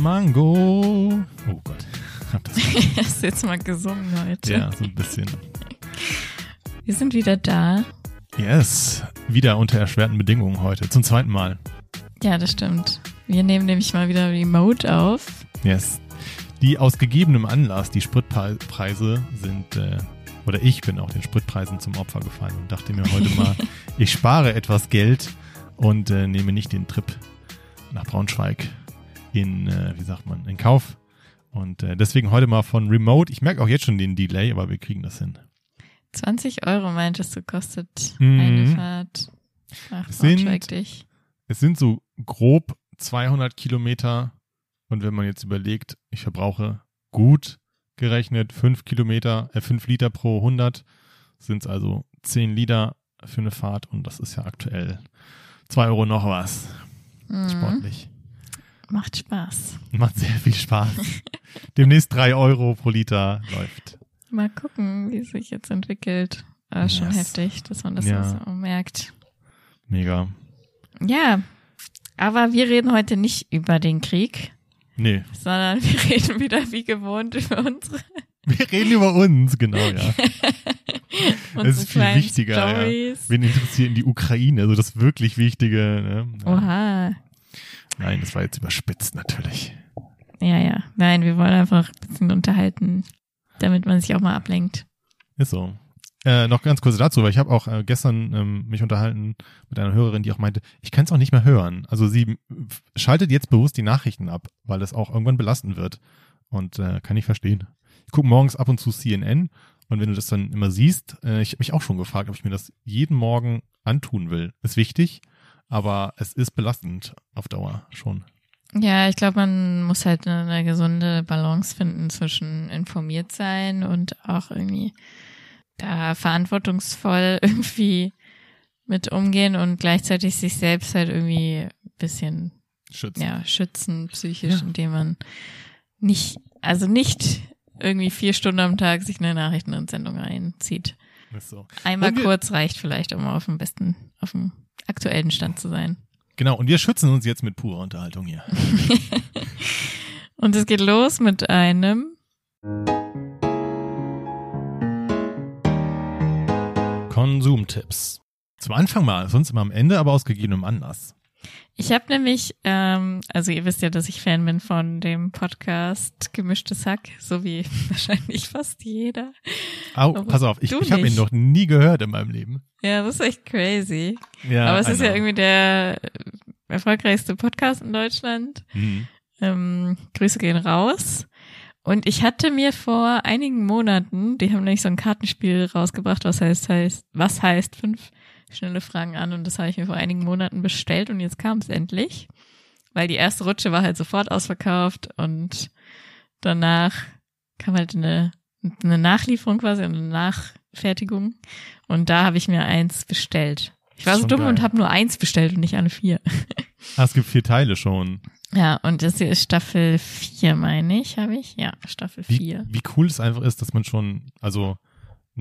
Mango. Oh Gott. Hab das Hast jetzt mal gesungen heute? ja, so ein bisschen. Wir sind wieder da. Yes. Wieder unter erschwerten Bedingungen heute. Zum zweiten Mal. Ja, das stimmt. Wir nehmen nämlich mal wieder Remote auf. Yes. Die aus gegebenem Anlass, die Spritpreise sind, äh, oder ich bin auch den Spritpreisen zum Opfer gefallen und dachte mir heute mal, ich spare etwas Geld und äh, nehme nicht den Trip nach Braunschweig in, äh, wie sagt man, in Kauf. Und äh, deswegen heute mal von Remote. Ich merke auch jetzt schon den Delay, aber wir kriegen das hin. 20 Euro meintest du, kostet Mhm. eine Fahrt nach Sind- Braunschweig dich. Es sind so grob 200 Kilometer. Und wenn man jetzt überlegt, ich verbrauche gut gerechnet 5 Kilometer, äh, 5 Liter pro 100, sind es also 10 Liter für eine Fahrt. Und das ist ja aktuell 2 Euro noch was. Mhm. Sportlich. Macht Spaß. Macht sehr viel Spaß. Demnächst 3 Euro pro Liter läuft. Mal gucken, wie es sich jetzt entwickelt. Aber schon Yes. heftig, dass man das Ja. so merkt. Mega. Ja, aber wir reden heute nicht über den Krieg, Nee, sondern wir reden wieder wie gewohnt über unsere, wir reden über uns, genau, ja. unsere ist viel wichtiger, ja. Stories. Wen interessiert die Ukraine? Also das wirklich Wichtige. Ne? Oha. Nein, das war jetzt überspitzt natürlich. Ja, ja. Nein, wir wollen einfach ein bisschen unterhalten, damit man sich auch mal ablenkt. Ist so. Äh, noch ganz kurz dazu, weil ich habe auch äh, gestern ähm, mich unterhalten mit einer Hörerin, die auch meinte, ich kann es auch nicht mehr hören. Also sie schaltet jetzt bewusst die Nachrichten ab, weil es auch irgendwann belastend wird. Und äh, kann ich verstehen. Ich gucke morgens ab und zu CNN und wenn du das dann immer siehst, äh, ich habe mich auch schon gefragt, ob ich mir das jeden Morgen antun will. Ist wichtig, aber es ist belastend auf Dauer schon. Ja, ich glaube, man muss halt eine, eine gesunde Balance finden zwischen informiert sein und auch irgendwie da verantwortungsvoll irgendwie mit umgehen und gleichzeitig sich selbst halt irgendwie ein bisschen Schützen. ja, schützen psychisch, Ja. indem man nicht, also nicht irgendwie vier Stunden am Tag sich eine Nachrichtensendung reinzieht. So. Einmal wir- kurz reicht vielleicht, um auf dem besten, auf dem aktuellen Stand zu sein. Genau, und wir schützen uns jetzt mit purer Unterhaltung hier. Und es geht los mit einem Konsumtipps. Zum Anfang mal, sonst immer am Ende, aber aus gegebenem Anlass. Ich habe nämlich, ähm, also ihr wisst ja, dass ich Fan bin von dem Podcast Gemischtes Hack, so wie wahrscheinlich fast jeder. Au, Aber pass auf, ich, ich habe ihn noch nie gehört in meinem Leben. Ja, das ist echt crazy. Ja, Aber es ist ja know. irgendwie der erfolgreichste Podcast in Deutschland. Mhm. Ähm, Grüße gehen raus. Und ich hatte mir vor einigen Monaten, die haben nämlich so ein Kartenspiel rausgebracht, was heißt, heißt, was heißt fünf schnelle Fragen an und das habe ich mir vor einigen Monaten bestellt und jetzt kam es endlich. Weil die erste Rutsche war halt sofort ausverkauft und danach kam halt eine, eine Nachlieferung quasi eine Nachfertigung. Und da habe ich mir eins bestellt. Ich war so dumm geil. und habe nur eins bestellt und nicht alle vier. Ah, es gibt vier Teile schon. Ja, und das hier ist Staffel 4, meine ich, habe ich? Ja, Staffel Wie, 4. wie cool es einfach ist, dass man schon, also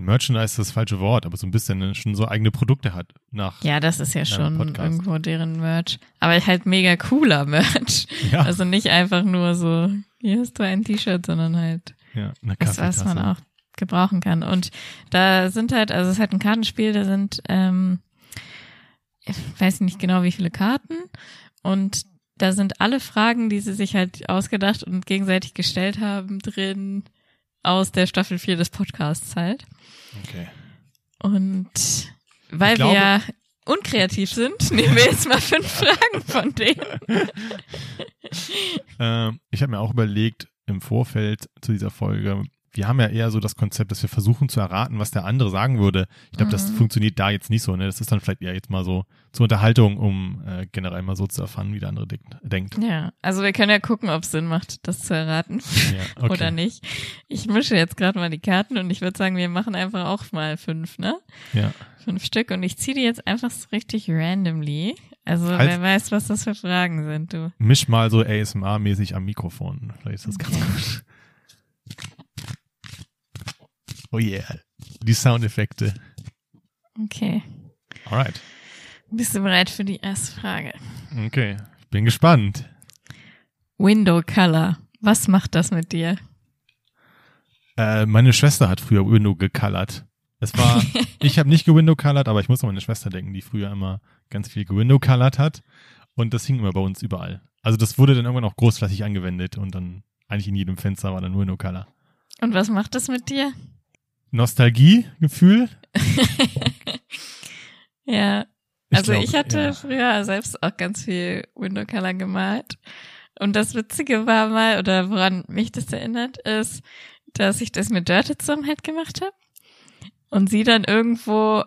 Merchandise ist das falsche Wort, aber so ein bisschen ne, schon so eigene Produkte hat nach. Ja, das ist ja schon Podcast. irgendwo deren Merch. Aber halt mega cooler Merch. Ja, Also nicht einfach nur so, hier hast du ein T-Shirt, sondern halt ja das, was man auch gebrauchen kann. Und da sind halt, also es ist halt ein Kartenspiel, da sind, ähm, ich weiß nicht genau, wie viele Karten. Und da sind alle Fragen, die sie sich halt ausgedacht und gegenseitig gestellt haben, drin aus der Staffel 4 des Podcasts halt. Okay. Und weil glaube- wir ja unkreativ sind, nehmen wir jetzt mal fünf Fragen von denen. Ähm, ich habe mir auch überlegt, im Vorfeld zu dieser Folge, wir haben ja eher so das Konzept, dass wir versuchen zu erraten, was der andere sagen würde. Ich glaube, das Mhm. funktioniert da jetzt nicht so. Ne? Das ist dann vielleicht eher jetzt mal so zur Unterhaltung, um äh, generell mal so zu erfahren, wie der andere denkt. denkt. Ja, also wir können ja gucken, ob es Sinn macht, das zu erraten Ja, okay. oder nicht. Ich mische jetzt gerade mal die Karten und ich würde sagen, wir machen einfach auch mal fünf, ne? Ja. Fünf Stück und ich ziehe die jetzt einfach so richtig randomly. Also Halt- wer weiß, was das für Fragen sind, du. Misch mal so ASMR-mäßig am Mikrofon. Vielleicht ist das ganz gut. Oh yeah. Die Soundeffekte. Okay. Alright. Bist du bereit für die erste Frage? Okay. Ich bin gespannt. Window Color. Was macht das mit dir? Äh, meine Schwester hat früher Window gecolored. Es war, ich habe nicht gewindow colored, aber ich muss an meine Schwester denken, die früher immer ganz viel gewindow colored hat. Und das hing immer bei uns überall. Also das wurde dann irgendwann auch großflächig angewendet und dann eigentlich in jedem Fenster war dann Window Color. Und was macht das mit dir? Nostalgie-Gefühl? ja. also glaub, ich hatte ja. früher selbst auch ganz viel Window Color gemalt. Und das Witzige war mal, oder woran mich das erinnert, ist, dass ich das mit Dörte zusammen halt gemacht habe. Und sie dann irgendwo,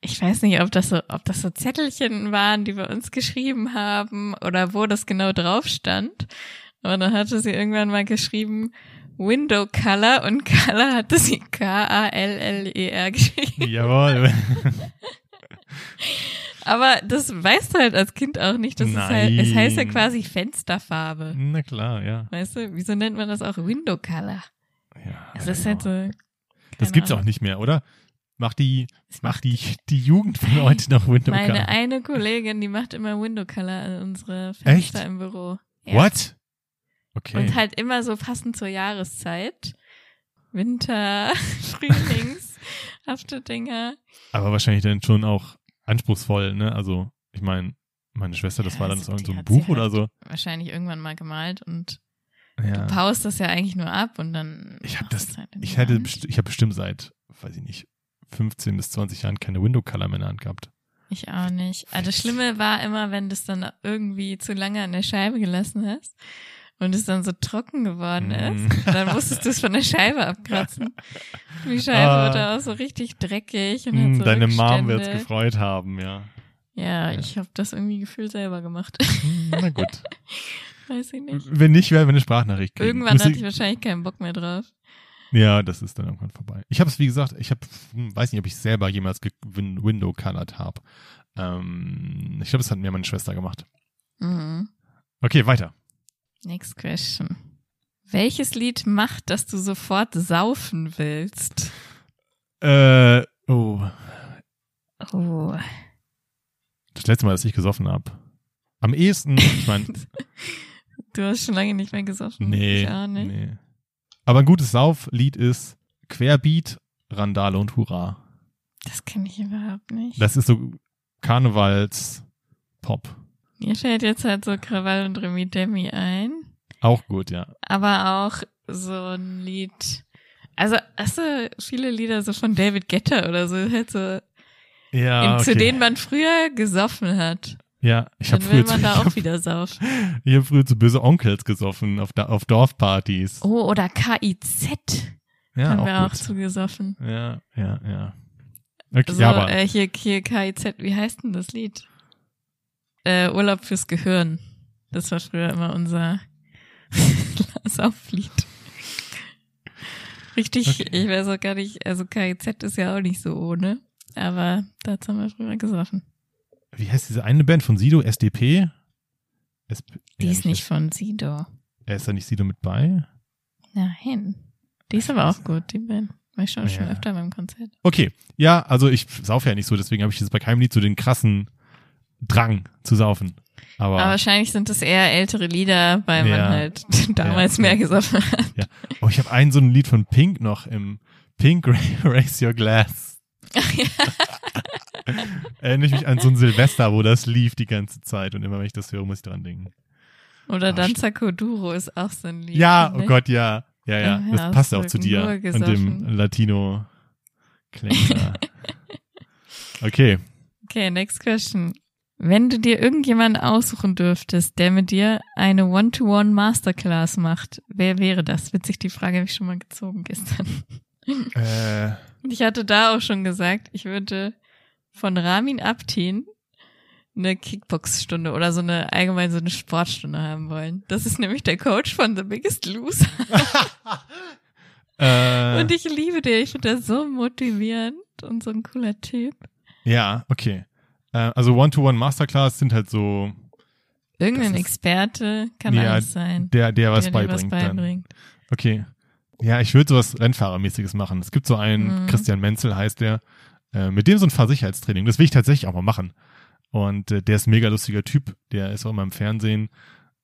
ich weiß nicht, ob das so, ob das so Zettelchen waren, die wir uns geschrieben haben oder wo das genau drauf stand. Aber dann hatte sie irgendwann mal geschrieben, Window Color und Color hatte sie K-A-L-L-E-R geschrieben. Jawohl. Aber das weißt du halt als Kind auch nicht. Das ist halt, es heißt ja Nein. quasi Fensterfarbe. Na klar, ja. Weißt du, wieso nennt man das auch Window Color? ja Es ist genau. halt so. Das gibt's auch nicht mehr, oder? Macht die, macht die, die Jugend von heute noch Window Meine Color? eine Kollegin, die macht immer Window Color an unsere Echt? Fenster im Büro. Ja. What? Okay. Und halt immer so passend zur Jahreszeit. Winter, Frühlings, hafte Dinger. Aber wahrscheinlich dann schon auch anspruchsvoll, ne? Also, ich meine, meine Schwester, das Ja, war dann also so, ein Buch oder halt so. Wahrscheinlich irgendwann mal gemalt und Ja. du paust das ja eigentlich nur ab und dann. Ich habe das, halt ich besti- ich habe bestimmt seit, weiß ich nicht, 15 bis 20 Jahren keine Window Color mehr in der Hand gehabt. Ich auch nicht. Also das Schlimme war immer, wenn du es dann irgendwie zu lange an der Scheibe gelassen hast und es dann so trocken geworden ist. Dann musstest du es von der Scheibe abkratzen. Die Scheibe Ah. wurde auch so richtig dreckig und Hm, so Deine Mom wird's Rückstände. gefreut haben, ja. Ja, Ja. ich habe das irgendwie gefühlt selber gemacht. Hm, Na gut. Weiß ich nicht. Wenn nicht, werden wir eine Sprachnachricht kriegen. Irgendwann hatte ich- ich wahrscheinlich keinen Bock mehr drauf. Ja, das ist dann irgendwann vorbei. Ich habe es, wie gesagt, ich habe, weiß nicht, ob ich selber jemals win Window colored habe. Ähm, ich glaube, das hat mir meine Schwester gemacht. Mhm. Okay, weiter. Next question. Welches Lied macht, dass du sofort saufen willst? Äh, oh, Oh. das letzte Mal, dass ich gesoffen habe. Am ehesten, ich meine, Du hast schon lange nicht mehr gesoffen. nee, Ich auch nicht. nee. Aber ein gutes Sauflied ist Querbeat, Randale und Hurra. Das kenne ich überhaupt nicht. Das ist so Karnevals-Pop. Mir fällt jetzt halt so Krawall und Remi Demi ein. Auch gut, ja. Aber auch so ein Lied. Also, hast du viele Lieder so von David Guetta oder so, halt so, Ja, in, zu okay. denen man früher gesoffen hat. Ja, ich habe Dann früher, will zu, man ich da hab, auch wieder saufen. ich hab früher zu böse Onkels gesoffen auf, auf Dorfpartys. Oh, oder KIZ ja, haben auch wir auch gut. zugesoffen. Ja, ja, ja. Okay, So, ja, aber äh, hier, hier KIZ, wie heißt denn das Lied? Äh, Urlaub fürs Gehirn. Das war früher immer unser Sauflied. Richtig, Okay. ich weiß auch gar nicht, also KIZ ist ja auch nicht so ohne, aber dazu haben wir früher gesoffen. wie heißt diese eine Band von Sido, SDP? SP Die ja, ist nicht von Sido. Er ist da nicht Sido mit bei? Nein. Die ist aber auch gut, die Band. War ich schon, schon Ja. öfter beim Konzert. Okay, ja, also ich saufe ja nicht so, deswegen habe ich jetzt bei keinem Lied so den krassen Drang zu saufen. Aber, Aber wahrscheinlich sind das eher ältere Lieder, weil man Ja. halt damals Ja. mehr gesoffen hat. oh, ich habe ein so ein Lied von Pink noch im Pink Raise Your Glass. Erinnere ich mich an so ein Silvester, wo das lief die ganze Zeit und immer wenn ich das höre, muss ich dran denken. Oder Ah, Danza Kuduro ist auch so ein Lied. Ja, finde oh. Gott, ja. Ja, ja, Im das passt ja auch zu dir und dem latino. Okay. Okay, next question. Wenn du dir irgendjemanden aussuchen dürftest, der mit dir eine One-to-One Masterclass macht, wer wäre das? Witzig, die Frage habe ich schon mal gezogen gestern. Äh, Und ich hatte da auch schon gesagt, ich würde von Ramin Abtin eine Kickbox-Stunde oder so eine allgemein so eine Sportstunde haben wollen. Das ist nämlich der Coach von The Biggest Loser. äh, Und ich liebe den. Ich finde das so motivierend und so ein cooler Typ. ja, okay. Äh, also One-to-One Masterclass sind halt so Irgendein ist- Experte kann Ja, alles sein. der, der was der beibringt. was beibringt. Okay. Ja, ich würde sowas Rennfahrermäßiges machen. Es gibt so einen, Mhm. Christian Menzel heißt der, äh, mit dem so ein Fahrsicherheitstraining. Das will ich tatsächlich auch mal machen. Und äh, der ist ein mega lustiger Typ. Der ist auch immer im Fernsehen.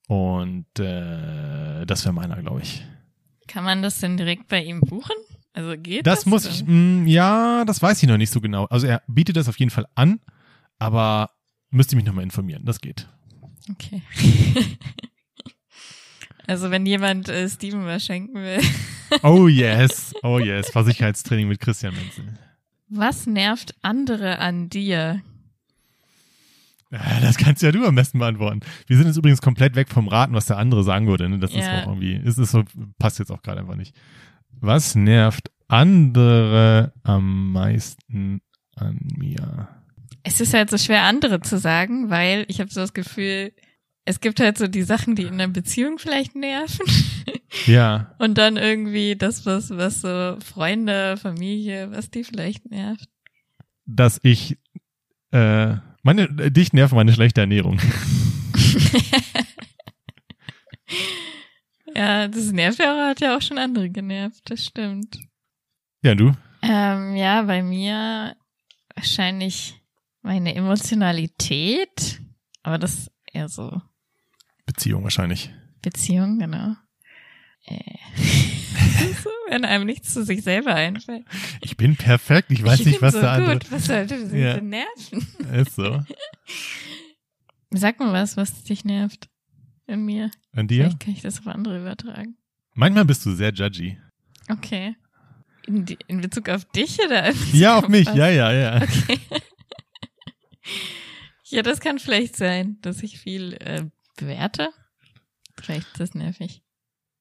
Und äh, das wäre meiner, glaube ich. Kann man das denn direkt bei ihm buchen? Also geht das? Das muss ich, mh, ja, das weiß ich noch nicht so genau. Also er bietet das auf jeden Fall an, aber müsste ich mich nochmal informieren. Das geht. Okay. also wenn jemand äh, Steven was schenken will. Oh yes, oh yes. Versicherheitstraining mit Christian Menzel. Was nervt andere an dir? Ja, Das kannst ja du am besten beantworten. Wir sind jetzt übrigens komplett weg vom Raten, was der andere sagen würde. Ne? Das ist Ja. auch irgendwie, ist es so, passt jetzt auch gerade einfach nicht. Was nervt andere am meisten an mir? Es ist halt so schwer, andere zu sagen, weil ich habe so das Gefühl, es gibt halt so die Sachen, die in einer Beziehung vielleicht nerven. Ja, Und dann irgendwie das, was, was so Freunde, Familie, was die vielleicht nervt. dass ich, äh, meine, äh, dich nervt meine schlechte Ernährung. Ja, das nervt ja auch, hat ja auch schon andere genervt, das stimmt. Ja, du? Ähm, ja, bei mir wahrscheinlich meine Emotionalität, aber das eher so Beziehung wahrscheinlich. Beziehung, genau. Äh. so, wenn einem nichts zu sich selber einfällt. Ich bin perfekt, ich weiß ich nicht, was so andere. gut, was sollte sie Ja. nerven? Ist so. Sag mal was, was dich nervt in mir. An dir? Vielleicht kann ich das auf andere übertragen. Manchmal bist du sehr judgy. Okay. In, die, in Bezug auf dich oder? Ja, auf mich, was? ja, ja, ja. Okay. Ja, das kann vielleicht sein, dass ich viel äh, bewerte. Vielleicht ist das nervig.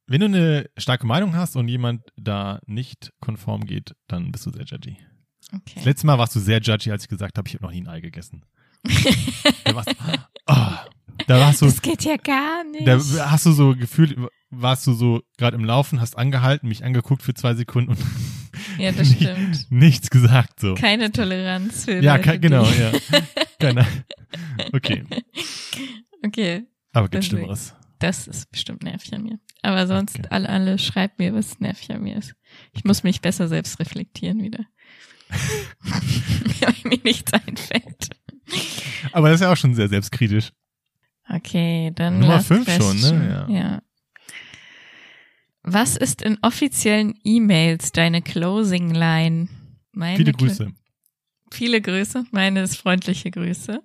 Wenn du eine starke Meinung hast und jemand da nicht konform geht, dann bist du sehr judgy. Das Okay. letzte Mal warst du sehr judgy, als ich gesagt habe, ich habe noch nie ein Ei gegessen. da warst, ah, da warst du, das geht ja gar nicht. da hast du so gefühlt, warst du so gerade im Laufen, hast angehalten, mich angeguckt für zwei Sekunden und ja, das stimmt. nichts gesagt so. Keine Toleranz für Ja, Leute, genau, ja. Keine. Okay, Okay, aber gibt Deswegen. Schlimmeres. das ist bestimmt nervig an mir. Aber sonst, Okay. alle, alle, schreibt mir, was nervig an mir ist. Ich muss mich besser selbst reflektieren wieder. Weil mir nichts einfällt. Aber das ist ja auch schon sehr selbstkritisch. Okay, dann Nummer last fünf schon, ne? Ja. ja. Was ist in offiziellen E-Mails deine Closing Line? Meine Viele Grüße. Viele Grüße. Meine ist freundliche Grüße.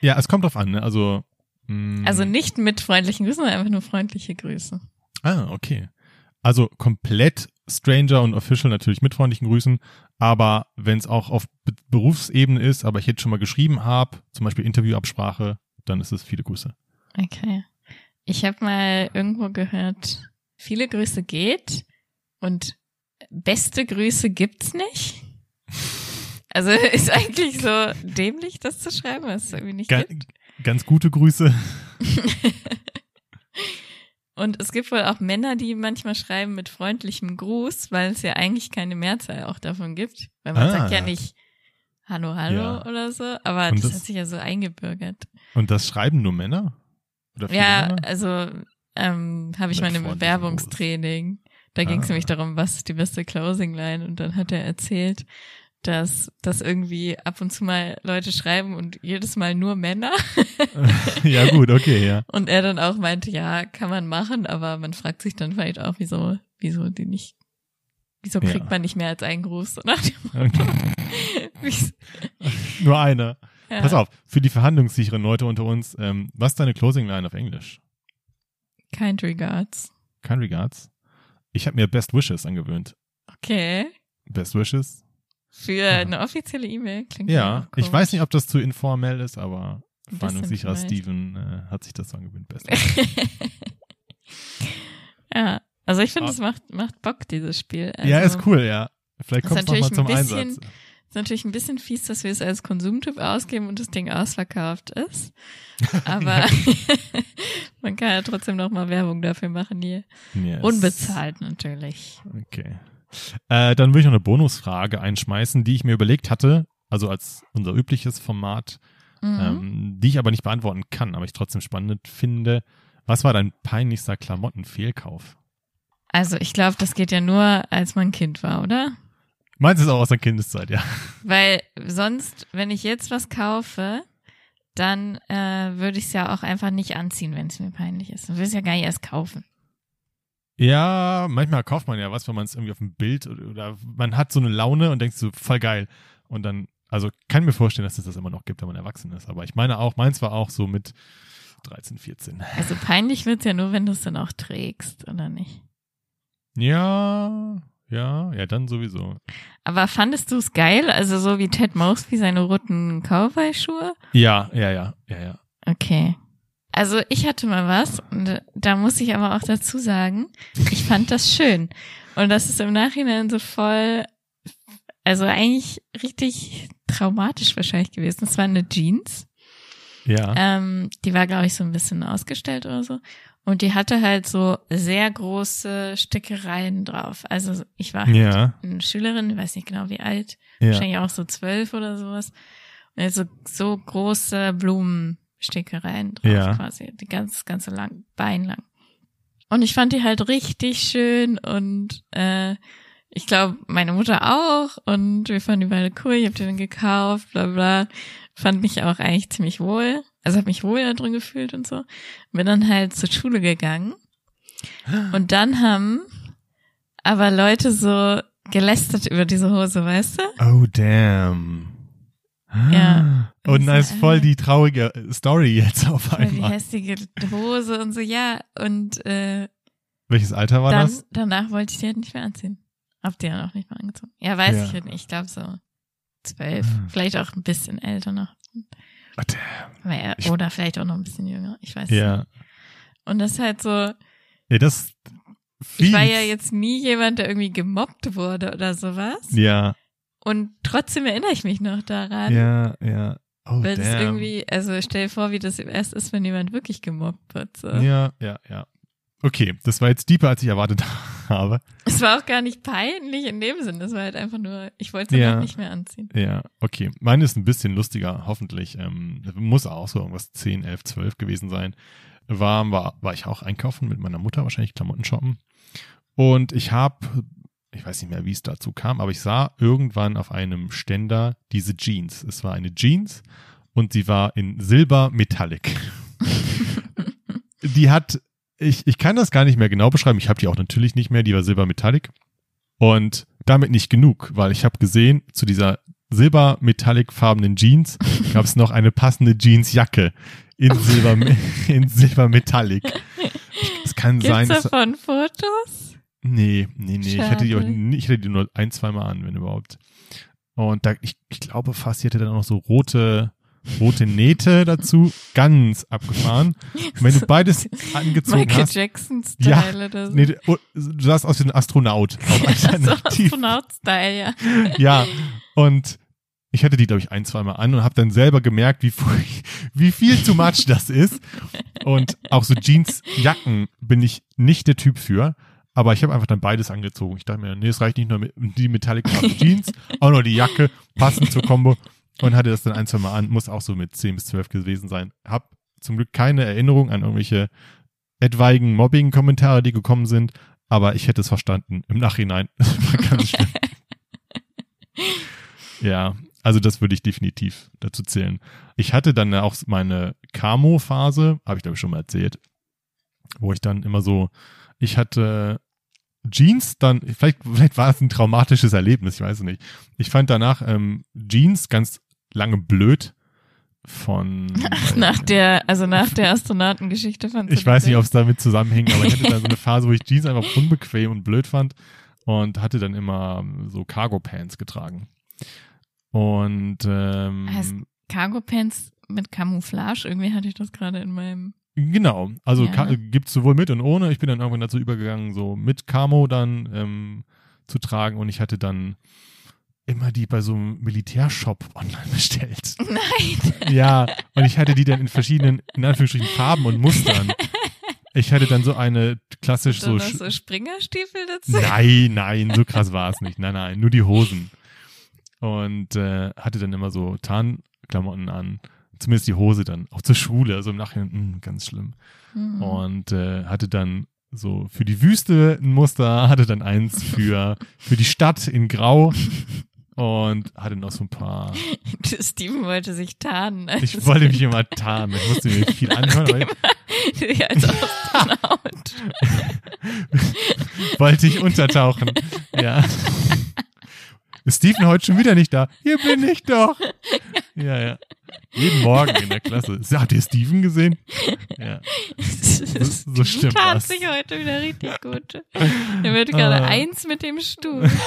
Ja, es kommt drauf an, ne? Also, mh, Also nicht mit freundlichen Grüßen, sondern einfach nur freundliche Grüße. Ah, okay. Also komplett Stranger und Official natürlich mit freundlichen Grüßen, aber wenn es auch auf Be Berufsebene ist, aber ich jetzt schon mal geschrieben habe, zum Beispiel Interviewabsprache, dann ist es viele Grüße. Okay. Ich habe mal irgendwo gehört, viele Grüße geht und beste Grüße gibt's nicht. Also ist eigentlich so dämlich, das zu schreiben, was es irgendwie nicht Ga gibt. ganz gute Grüße. Und es gibt wohl auch Männer, die manchmal schreiben mit freundlichem Gruß, weil es ja eigentlich keine Mehrzahl auch davon gibt. Weil man Ah. sagt ja nicht Hallo, Hallo Ja. oder so, aber das, das- hat sich ja so eingebürgert. Und das schreiben nur Männer? Oder viele Ja, Männer? also ähm, habe ich freundlichem Bewerbungstraining. Da ging es Ah. nämlich darum, was ist die beste Closing Line und dann hat er erzählt, dass das irgendwie ab und zu mal Leute schreiben und jedes Mal nur Männer. ja, gut, okay, ja. Und er dann auch meinte, ja, kann man machen, aber man fragt sich dann vielleicht auch, wieso, wieso die nicht, wieso Ja. kriegt man nicht mehr als einen Gruß? So nach dem Okay. Nur eine. ja. Pass auf, für die verhandlungssicheren Leute unter uns, ähm, was ist deine Closing Line auf Englisch? Kind regards. Kind regards. Ich habe mir Best Wishes angewöhnt. Okay. Best Wishes. Für eine offizielle E-Mail klingt Ja, ich weiß nicht, ob das zu informell ist, aber verhandlungssicherer. Steven äh, hat sich das so angewöhnt. Best ja, also ich finde, Ah. es macht, macht Bock, dieses Spiel. Also, ja, ist cool, ja. Vielleicht kommt es nochmal zum ein bisschen- Einsatz. Ist natürlich ein bisschen fies, dass wir es als Konsumtyp ausgeben und das Ding ausverkauft ist. Aber man kann ja trotzdem noch mal Werbung dafür machen hier. Yes. Unbezahlt natürlich. Okay. Äh, dann würde ich noch eine Bonusfrage einschmeißen, die ich mir überlegt hatte, also als unser übliches Format, Mhm. ähm, die ich aber nicht beantworten kann, aber ich trotzdem spannend finde. Was war dein peinlichster Klamottenfehlkauf? Also ich glaube, das geht ja nur, als man Kind war, oder? Meins ist auch aus der Kindeszeit, ja. Weil sonst, wenn ich jetzt was kaufe, dann äh, würde ich es ja auch einfach nicht anziehen, wenn es mir peinlich ist. Dann würde ich es ja gar nicht erst kaufen. Ja, manchmal kauft man ja was, wenn man es irgendwie auf dem Bild oder, oder man hat so eine Laune und denkt so, voll geil. Und dann, also kann mir vorstellen, dass es das immer noch gibt, wenn man erwachsen ist. Aber ich meine auch, meins war auch so mit 13, 14. Also peinlich wird's ja nur, wenn du es dann auch trägst, oder nicht? Ja, ja, ja, dann sowieso. Aber fandest du es geil? Also so wie Ted Mosby seine roten Cowboy-Schuhe? Ja, ja, ja, ja, ja. Okay. Also ich hatte mal was und da muss ich aber auch dazu sagen, ich fand das schön. Und das ist im Nachhinein so voll, also eigentlich richtig traumatisch wahrscheinlich gewesen. Das war eine Jeans. Ja. Ähm, die war, glaube ich, so ein bisschen ausgestellt oder so. Und die hatte halt so sehr große Stickereien drauf. Also ich war halt Ja, eine Schülerin, ich weiß nicht genau wie alt, ja. wahrscheinlich auch so zwölf oder sowas. Und also so große Blumenstickereien drauf Ja. quasi, die ganz, ganze lang, Bein lang. Und ich fand die halt richtig schön und äh, ich glaube, meine Mutter auch und wir fanden die beide cool, ich habe die dann gekauft, bla bla. Fand mich auch eigentlich ziemlich wohl. Also habe mich wohl da drin gefühlt und so. Bin dann halt zur Schule gegangen. Und dann haben aber Leute so gelästert über diese Hose, weißt du? Oh, damn. Ja. Und da ist voll die traurige Story jetzt auf Voll die einmal. hässliche Hose und so, ja. Und äh, Welches Alter war dann, das? danach wollte ich die halt nicht mehr anziehen. Hab die dann auch nicht mehr angezogen. Ja, weiß Ja. ich halt nicht. Ich glaube so zwölf. Ah. Vielleicht auch ein bisschen älter noch. Aber er- Ich- Oder vielleicht auch noch ein bisschen jünger. Ich weiß Ja. nicht. Und das ist halt so, Ja, das ich war fies. ja jetzt nie jemand, der irgendwie gemobbt wurde oder sowas. Ja, Und trotzdem erinnere ich mich noch daran. ja, ja. Oh, Weil das damn. irgendwie. irgendwie, also stell dir vor, wie das erst ist, wenn jemand wirklich gemobbt wird. So. Ja, ja, ja. Okay, das war jetzt deeper, als ich erwartet habe. Es war auch gar nicht peinlich in dem Sinn. Es war halt einfach nur, ich wollte es Ja. ja. nicht mehr anziehen. Ja, okay. Meine ist ein bisschen lustiger, hoffentlich. Ähm, muss auch so irgendwas 10, 11, 12 gewesen sein. War, war, war ich auch einkaufen mit meiner Mutter, wahrscheinlich Klamotten shoppen. Und ich habe, ich weiß nicht mehr, wie es dazu kam, aber ich sah irgendwann auf einem Ständer diese Jeans. Es war eine Jeans und sie war in Silber Metallic. die hat, ich, ich kann das gar nicht mehr genau beschreiben. Ich habe die auch natürlich nicht mehr, die war Silber Metallic. Und damit nicht genug, weil ich habe gesehen, zu dieser silber metallic farbenen Jeans gab es noch eine passende Jeansjacke in Silber, in Silber Metallic. Es kann Gibt's sein, dass, davon Fotos? nee, nee, nee, ich hatte die auch nie, ich hatte die nur ein, zwei Mal an, wenn überhaupt. Und da, ich, ich glaube fast, sie hatte dann auch noch so rote, rote Nähte dazu, ganz abgefahren. Und wenn du beides angezogen Michael hast, Jackson-Style oder so. nee, du, du sahst aus wie ein Astronaut. Alternativ. Astronaut-Style, ja. Ja, und ich hatte die, glaube ich, ein, zweimal an und habe dann selber gemerkt, wie, wie viel too much das ist. Und auch so Jeansjacken bin ich nicht der Typ für. Aber ich habe einfach dann beides angezogen. Ich dachte mir, nee, es reicht nicht nur mit die metallic Jeans, auch noch die Jacke, passend zur Kombo. Und hatte das dann ein, zwei Mal an. Muss auch so mit 10 bis 12 gewesen sein. Hab zum Glück keine Erinnerung an irgendwelche etwaigen Mobbing-Kommentare, die gekommen sind. Aber ich hätte es verstanden. Im Nachhinein. Ganz schlimm. Ja, also das würde ich definitiv dazu zählen. Ich hatte dann auch meine Camo-Phase, habe ich glaube ich schon mal erzählt, wo ich dann immer so, ich hatte Jeans dann, vielleicht, vielleicht war es ein traumatisches Erlebnis, ich weiß es nicht. Ich fand danach ähm, Jeans ganz lange blöd von Nach der, also nach der Astronautengeschichte fand ich weiß nicht, ob es damit zusammenhing, aber ich hatte dann so eine Phase, wo ich Jeans einfach unbequem und blöd fand und hatte dann immer so Cargo Pants getragen. Und ähm, Heißt- Cargo Pants mit Camouflage, irgendwie hatte ich das gerade in meinem. genau, also Ja. ka- gibt's sowohl mit und ohne. Ich bin dann irgendwann dazu übergegangen, so mit Camo dann ähm, zu tragen und ich hatte dann immer die bei so einem Militärshop online bestellt. Nein! Ja, und ich hatte die dann in verschiedenen, in Anführungsstrichen, Farben und Mustern. Ich hatte dann so eine klassisch so so Springerstiefel dazu. Nein, nein, so krass war es nicht. Nein, nein, nur die Hosen. Und äh, hatte dann immer so Tarnklamotten an. Zumindest die Hose dann. Auch zur Schule. Also im Nachhinein, mh, ganz schlimm. Mhm. Und äh, hatte dann so für die Wüste ein Muster, hatte dann eins für, für die Stadt in Grau. Und hatte noch so ein paar. Steven wollte sich tarnen. Ich wollte mich immer tarnen. Ich musste mir viel anhören. Weil ja, als Astronaut. wollte ich untertauchen. Ja. Ist Steven heute schon wieder nicht da? Hier bin ich doch. Ja, ja. Jeden Morgen in der Klasse. Habt ihr Steven gesehen? Ja. So, so stimmt tat das. sich heute wieder richtig gut. Er wird gerade Ah. eins mit dem Stuhl.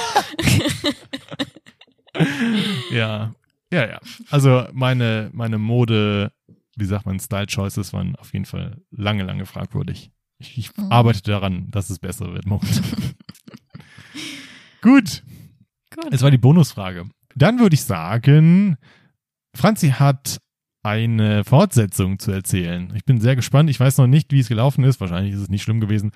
Ja. Ja, ja. Also meine, meine Mode, wie sagt man, Style Choices waren auf jeden Fall lange, lange fragwürdig. Ich, ich Mhm. arbeite daran, dass es besser wird momentan. Gut. Gut. Es war die Bonusfrage. Dann würde ich sagen, Franzi hat eine Fortsetzung zu erzählen. Ich bin sehr gespannt. Ich weiß noch nicht, wie es gelaufen ist. Wahrscheinlich ist es nicht schlimm gewesen.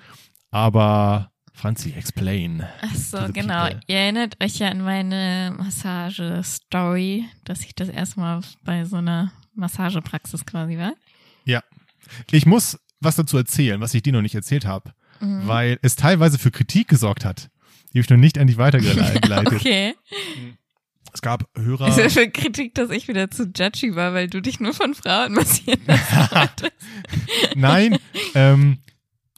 Aber Franzi, explain. Ach so, genau. People. Ihr erinnert euch ja an meine Massage-Story, dass ich das erste Mal bei so einer Massagepraxis quasi war. Ich muss was dazu erzählen, was ich dir noch nicht erzählt habe, Mhm. weil es teilweise für Kritik gesorgt hat. Die habe ich noch nicht an dich weitergeleitet. Okay. Es gab Hörer. Also für Kritik, dass ich wieder zu judgy war, weil du dich nur von Frauen massieren lassen. Nein, ähm,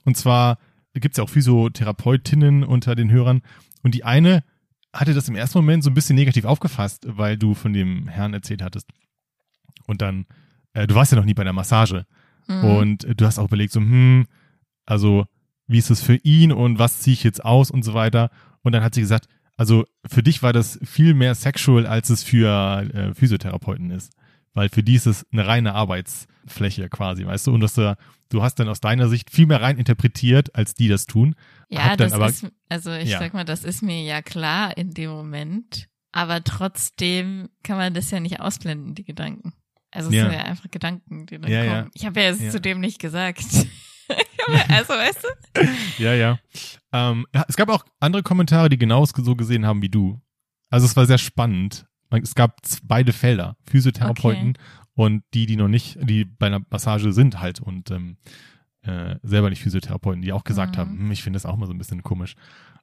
und zwar gibt's ja auch Physiotherapeutinnen unter den Hörern und die eine hatte das im ersten Moment so ein bisschen negativ aufgefasst, weil du von dem Herrn erzählt hattest. Und dann, äh, du warst ja noch nie bei der Massage Mhm. und äh, du hast auch überlegt so, hm, also wie ist es für ihn und was ziehe ich jetzt aus und so weiter. Und dann hat sie gesagt, also für dich war das viel mehr sexual, als es für äh, Physiotherapeuten ist. Weil für die ist es eine reine Arbeitsfläche quasi, weißt du? Und dass du, du hast dann aus deiner Sicht viel mehr rein interpretiert, als die das tun. Ja, das aber- ist, also ich Ja. sag mal, das ist mir ja klar in dem Moment. Aber trotzdem kann man das ja nicht ausblenden, die Gedanken. Also es Ja. sind ja einfach Gedanken, die dann Ja, kommen. ja. Ich habe ja jetzt zu dem nicht gesagt. Also weißt du? Ja, ja. Ähm, es gab auch andere Kommentare, die genau so gesehen haben wie du. Also es war sehr spannend. Es gab beide Felder, Physiotherapeuten und die, die noch nicht, die bei einer Massage sind halt und ähm, äh, selber nicht Physiotherapeuten, die auch gesagt Mhm. haben, hm, ich finde das auch mal so ein bisschen komisch.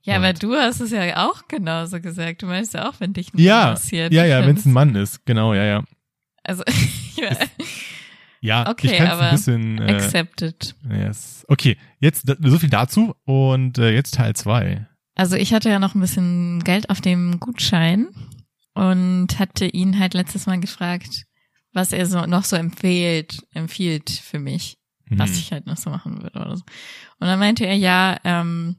Ja, Und- aber du hast es ja auch genauso gesagt. Du meinst ja auch, wenn dich ein Mann Ja, massiert. ja, ja, wenn es ein Mann ist, genau, ja, ja. Also, ja, Ja, Okay, ich aber ein bisschen. Äh, accepted. yes. Okay, jetzt so viel dazu und äh, jetzt Teil zwei. Also ich hatte ja noch ein bisschen Geld auf dem Gutschein und hatte ihn halt letztes Mal gefragt, was er so noch so empfiehlt, empfiehlt für mich, Hm. was ich halt noch so machen würde oder so. Und dann meinte er, ja, ähm,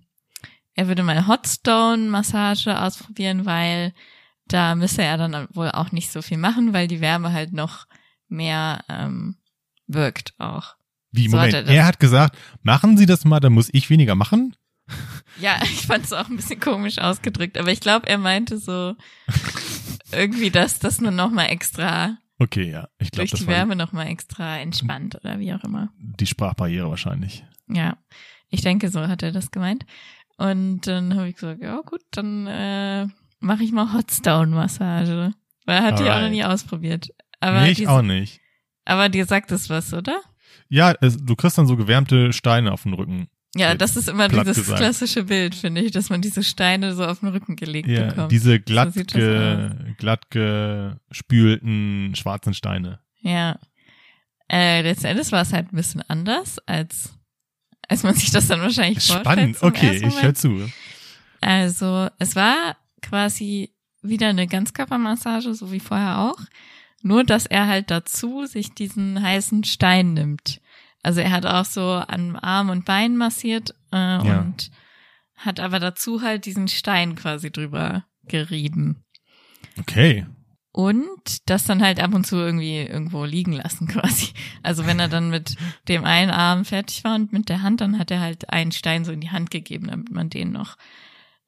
er würde mal Hotstone-Massage ausprobieren, weil da müsste er dann wohl auch nicht so viel machen, weil die Wärme halt noch mehr ähm, wirkt auch. Wie, so hat Moment, er er hat gesagt, machen Sie das mal, dann muss ich weniger machen? Ja, ich fand es auch ein bisschen komisch ausgedrückt, aber ich glaube, er meinte so irgendwie, dass das nur noch mal extra Okay, ja. Ich glaube, durch das die war Wärme noch mal extra entspannt oder wie auch immer. die Sprachbarriere wahrscheinlich. Ja, ich denke, so hat er das gemeint. Und dann habe ich gesagt, ja gut, dann äh, mache ich mal Hotstone-Massage. Weil er hat die auch noch Alright. nie ausprobiert. Aber, nee, ich auch nicht. aber dir sagt es was, oder? Ja, es, du kriegst dann so gewärmte Steine auf den Rücken. Ja, das ist immer dieses gesagt. klassische Bild, finde ich, dass man diese Steine so auf den Rücken gelegt Ja, bekommt. diese glatt, sieht das ge, glatt gespülten schwarzen Steine. Ja. Äh, letzten Endes war es halt ein bisschen anders, als, als man sich das dann wahrscheinlich vorstellt. Spannend, okay, ich höre zu. Also, es war quasi wieder eine Ganzkörpermassage, so wie vorher auch. Nur, dass er halt dazu sich diesen heißen Stein nimmt. Also er hat auch so an Arm und Bein massiert äh, Ja. und hat aber dazu halt diesen Stein quasi drüber gerieben. Okay. Und das dann halt ab und zu irgendwie irgendwo liegen lassen quasi. Also wenn er dann mit dem einen Arm fertig war und mit der Hand, dann hat er halt einen Stein so in die Hand gegeben, damit man den noch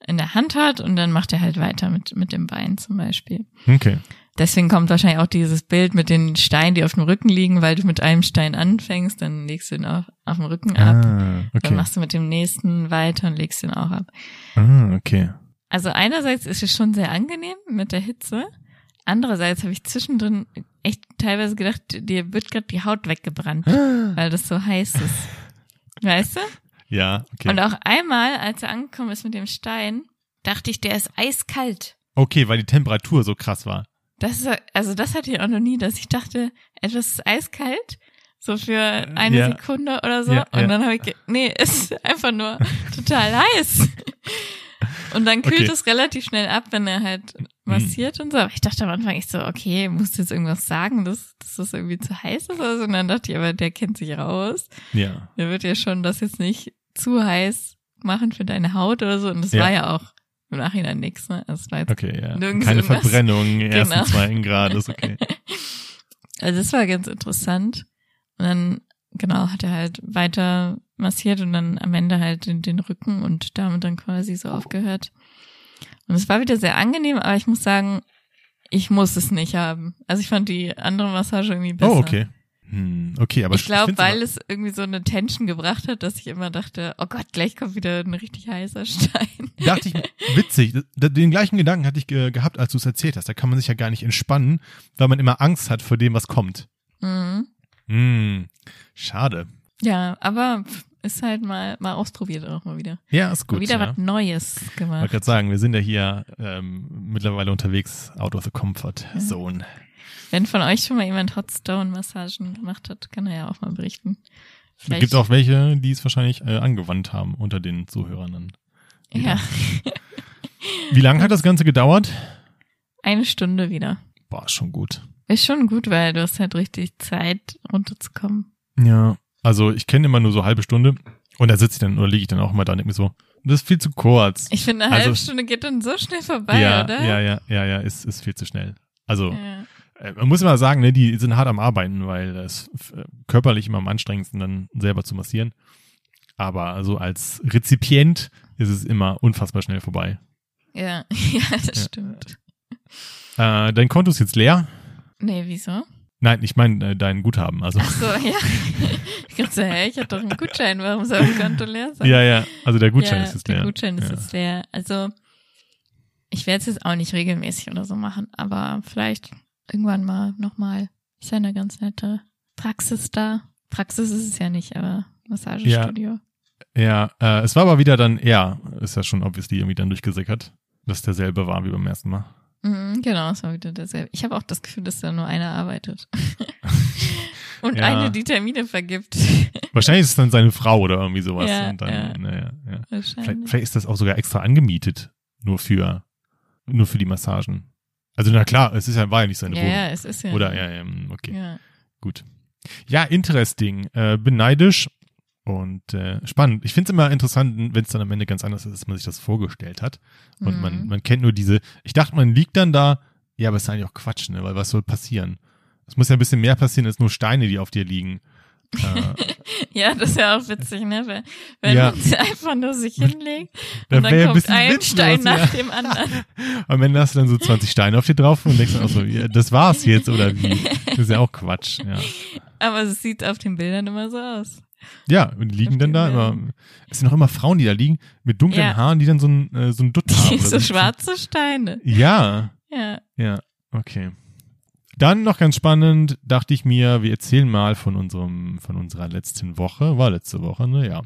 in der Hand hat und dann macht er halt weiter mit, mit dem Bein zum Beispiel. Okay. Deswegen kommt wahrscheinlich auch dieses Bild mit den Steinen, die auf dem Rücken liegen, weil du mit einem Stein anfängst, dann legst du ihn auf, auf dem Rücken ab. Ah, Dann okay. machst du mit dem nächsten weiter und legst ihn auch ab. Ah, okay. Also einerseits ist es schon sehr angenehm mit der Hitze. Andererseits habe ich zwischendrin echt teilweise gedacht, dir wird gerade die Haut weggebrannt, weil das so heiß ist. Weißt du? Ja, okay. Und auch einmal, als er angekommen ist mit dem Stein, dachte ich, der ist eiskalt. Okay, weil die Temperatur so krass war. Das ist, also das hatte ich auch noch nie, dass ich dachte, etwas ist eiskalt, so für eine Ja. Sekunde oder so. Ja, und ja. dann habe ich, nee, es ist einfach nur total heiß. Und dann kühlt Okay. es relativ schnell ab, wenn er halt massiert und so. Aber ich dachte am Anfang ich so, okay, musst du jetzt irgendwas sagen, dass, dass das irgendwie zu heiß ist oder so. Und dann dachte ich, aber der kennt sich raus. Ja. Der wird ja schon das jetzt nicht zu heiß machen für deine Haut oder so. Und das war ja auch im Nachhinein nix, ne? Also es war jetzt Okay, ja. Nirgends Keine irgendwas. Verbrennung ersten, Genau. zweiten Grades, okay. Also das war ganz interessant. Und dann, genau, hat er halt weiter massiert und dann am Ende halt den, den Rücken und damit dann quasi so aufgehört. Und es war wieder sehr angenehm, aber ich muss sagen, ich muss es nicht haben. Also ich fand die andere Massage irgendwie besser. Oh, okay. Hm, okay, aber ich glaube, weil es irgendwie so eine Tension gebracht hat, dass ich immer dachte, oh Gott, gleich kommt wieder ein richtig heißer Stein. dachte ich, witzig, den gleichen Gedanken hatte ich ge gehabt, als du es erzählt hast. Da kann man sich ja gar nicht entspannen, weil man immer Angst hat vor dem, was kommt. Mhm. Hm, schade. Ja, aber pff, ist halt mal, mal ausprobiert auch mal wieder. Ja, ist gut. mal wieder ja. was Neues Ich gemacht. wollte gerade sagen, wir sind ja hier ähm, mittlerweile unterwegs, out of the comfort zone. Wenn von euch schon mal jemand Hot Stone Massagen gemacht hat, kann er ja auch mal berichten. Es gibt auch welche, die es wahrscheinlich äh, angewandt haben unter den Zuhörern. ja, Wie lange hat das Ganze gedauert? eine Stunde wieder. Boah, ist schon gut. Ist schon gut, weil du hast halt richtig Zeit, runterzukommen. Ja, also ich kenne immer nur so halbe Stunde und da sitze ich dann oder liege ich dann auch mal da und denke mir so, das ist viel zu kurz. Ich finde, eine Also- halbe Stunde geht dann so schnell vorbei, ja, oder? ja, ja, ja, ja, ist, ist viel zu schnell. Also Ja. äh, man muss immer sagen, ne, die sind hart am Arbeiten, weil es äh, körperlich immer am anstrengendsten dann selber zu massieren. Aber also als Rezipient ist es immer unfassbar schnell vorbei. Ja, ja, das Ja. stimmt. Äh, dein Konto ist jetzt leer. Nee, wieso? Nein, ich meine äh, dein Guthaben. Also Ach so, ja. Ich dachte so, hä, ich hab doch einen Gutschein, warum soll mein Konto leer sein? ja, ja, also der Gutschein ja, ist jetzt der leer. Gutschein ist ja. jetzt leer. Also, ich werde es jetzt auch nicht regelmäßig oder so machen, aber vielleicht irgendwann mal nochmal. Ist ja eine ganz nette Praxis da. Praxis ist es ja nicht, aber Massagestudio. Ja, äh, es war aber wieder dann, ja, ist ja schon obviously irgendwie dann durchgesickert, dass derselbe war wie beim ersten Mal. Mhm, genau, es war wieder derselbe. Ich habe auch das Gefühl, dass da nur einer arbeitet. Und Ja. eine die Termine vergibt. Wahrscheinlich ist es dann seine Frau oder irgendwie sowas. Ja, dann, ja. naja, ja. Vielleicht, Wahrscheinlich. vielleicht ist das auch sogar extra angemietet, nur für, nur für die Massagen. Also na klar, es ist ja, war ja nicht seine Ja, Wohnung. ja, es ist ja. Oder ja, ja, mm, okay, ja. gut. Ja, interesting. Äh, bin neidisch und äh, spannend. Ich finde es immer interessant, wenn es dann am Ende ganz anders ist, als man sich das vorgestellt hat. Und man, Mhm. man kennt nur diese, ich dachte, man liegt dann da, ja, aber es ist eigentlich auch Quatsch, ne? Weil was soll passieren? Es muss ja ein bisschen mehr passieren als nur Steine, die auf dir liegen. äh, Ja, das ist ja auch witzig, ne? Wenn, wenn Ja. man einfach nur sich hinlegt und dann ein kommt ein witzlos, Stein nach ja. dem anderen. Am Ende hast du dann so 20 Steine auf dir drauf und denkst dann auch so, ja, das war's jetzt oder wie? Das ist ja auch Quatsch, ja. Aber es sieht auf den Bildern immer so aus. Ja, und die liegen dann da immer, es sind auch immer Frauen, die da liegen, mit dunklen Ja. Haaren, die dann so ein, äh, so ein Dutt haben. so schwarze Steine. Ja, Ja. ja, okay. Dann noch ganz spannend, dachte ich mir, wir erzählen mal von unserem, von unserer letzten Woche, war letzte Woche, ne, ja.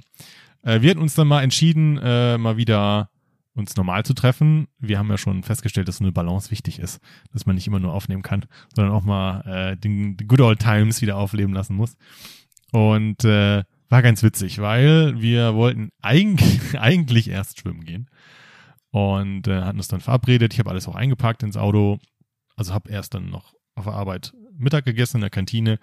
Äh, wir hatten uns dann mal entschieden, äh, mal wieder uns normal zu treffen. Wir haben ja schon festgestellt, dass so eine Balance wichtig ist, dass man nicht immer nur aufnehmen kann, sondern auch mal äh, den, den Good Old Times wieder aufleben lassen muss. Und äh, war ganz witzig, weil wir wollten eigentlich, eigentlich erst schwimmen gehen und äh, hatten uns dann verabredet. Ich habe alles auch eingepackt ins Auto. Also habe erst dann noch auf der Arbeit Mittag gegessen in der Kantine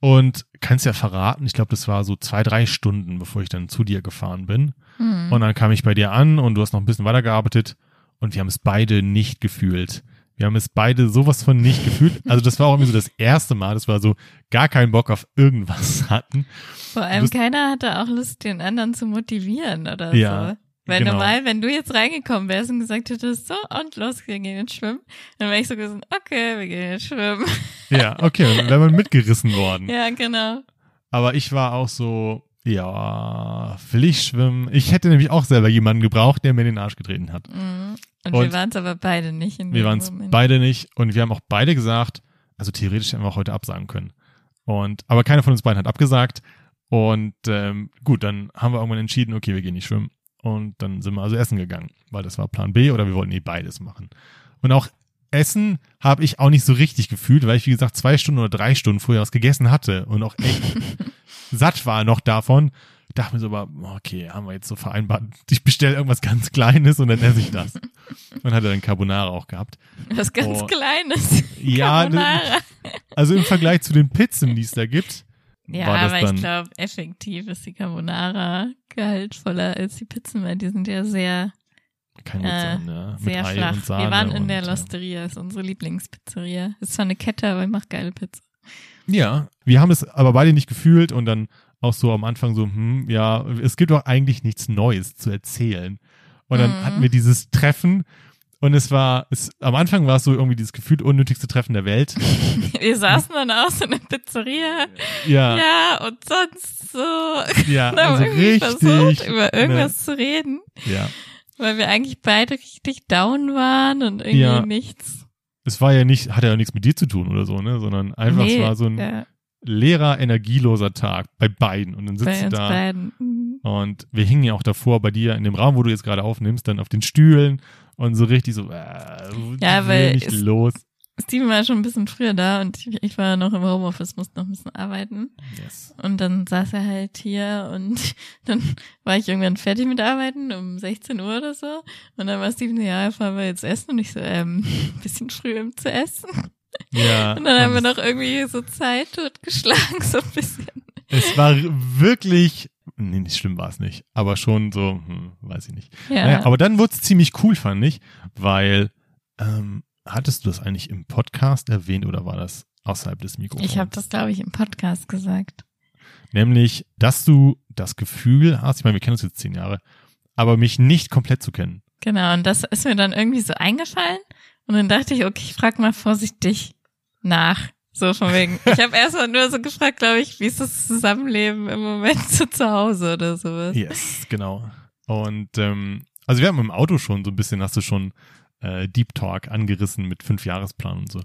und kannst ja verraten, ich glaube, das war so zwei, drei Stunden, bevor ich dann zu dir gefahren bin. Hm. Und dann kam ich bei dir an und du hast noch ein bisschen weitergearbeitet und wir haben es beide nicht gefühlt. Wir haben es beide sowas von nicht gefühlt. Also das war auch irgendwie so das erste Mal, das war so gar keinen Bock auf irgendwas hatten. Vor allem Lust- keiner hatte auch Lust, den anderen zu motivieren oder Ja, so. Weil genau. normal, wenn du jetzt reingekommen wärst und gesagt hättest, so, und los, wir gehen jetzt schwimmen, dann wäre ich so gesagt, okay, wir gehen jetzt schwimmen. Ja, okay, dann wäre man mitgerissen worden. ja, genau. Aber ich war auch so, ja, will ich schwimmen? Ich hätte nämlich auch selber jemanden gebraucht, der mir in den Arsch getreten hat. Mhm. Und, Und wir waren es aber beide nicht. In Wir waren es beide nicht und wir haben auch beide gesagt, also theoretisch hätten wir auch heute absagen können. Und aber keiner von uns beiden hat abgesagt. Und ähm, gut, dann haben wir irgendwann entschieden, okay, wir gehen nicht schwimmen. Und dann sind wir also essen gegangen, weil das war Plan B oder wir wollten eh beides machen. Und auch Essen habe ich auch nicht so richtig gefühlt, weil ich, wie gesagt, zwei Stunden oder drei Stunden vorher was gegessen hatte und auch echt satt war noch davon. Dachte mir so, aber okay, haben wir jetzt so vereinbart, ich bestelle irgendwas ganz Kleines und dann esse ich das. Und hatte dann Carbonara auch gehabt. Was ganz Oh. Kleines. Ja, Carbonara. Also im Vergleich zu den Pizzen, die es da gibt, Ja, war das aber dann ich glaube, effektiv ist die Carbonara gehaltvoller als die Pizzen, weil die sind ja sehr, kein Äh, Witz sein. Mit sehr Ei flach. und Sahne Wir waren in und, der ja. Losteria, ist unsere Lieblingspizzeria. Ist zwar eine Kette, aber macht geile Pizza. Ja, wir haben es aber beide nicht gefühlt und dann auch so am Anfang so, hm, ja, es gibt doch eigentlich nichts Neues zu erzählen. Und dann Mhm. hatten wir dieses Treffen und es war, es, am Anfang war es so irgendwie dieses gefühlt unnötigste Treffen der Welt. Wir saßen dann auch so in der Pizzeria. Ja, ja, und sonst so. ja also irgendwie versucht, richtig. über irgendwas zu reden, Ja, weil wir eigentlich beide richtig down waren und irgendwie Ja. nichts. es war ja nicht, hat ja nichts mit dir zu tun oder so, ne, sondern einfach, es war so ein ja, leerer, energieloser Tag bei beiden und dann sitzt bei du da beiden. Mhm. Und wir hingen ja auch davor bei dir in dem Raum, wo du jetzt gerade aufnimmst, dann auf den Stühlen und so richtig so, äh, Ja, weil nicht los. Steven war schon ein bisschen früher da und ich, ich war noch im Homeoffice, musste noch ein bisschen arbeiten. Yes. Und dann saß er halt hier und dann war ich irgendwann fertig mit Arbeiten um 16 Uhr oder so. Und dann war Steven, ja, fahren wir jetzt essen. Und ich so, ähm, bisschen früh um zu essen. Ja. Und dann haben wir noch irgendwie so Zeit totgeschlagen, so ein bisschen. Es war wirklich, nee, nicht schlimm war es nicht, aber schon so, hm, weiß ich nicht. Ja. Naja, aber dann wurde es ziemlich cool, fand ich, weil, ähm, hattest du das eigentlich im Podcast erwähnt oder war das außerhalb des Mikrofons? ich habe das, glaube ich, im Podcast gesagt. Nämlich, dass du das Gefühl hast, ich meine, wir kennen uns jetzt zehn Jahre, aber mich nicht komplett zu kennen. Genau, und das ist mir dann irgendwie so eingefallen. Und dann dachte ich, okay, ich frag mal vorsichtig nach. So von wegen. Ich habe erstmal nur so gefragt, glaube ich, wie ist das Zusammenleben im Moment so zu Hause oder sowas. Yes, genau. Und ähm, also wir haben im Auto schon so ein bisschen, hast du schon äh, Deep Talk angerissen mit fünf Jahresplan und so.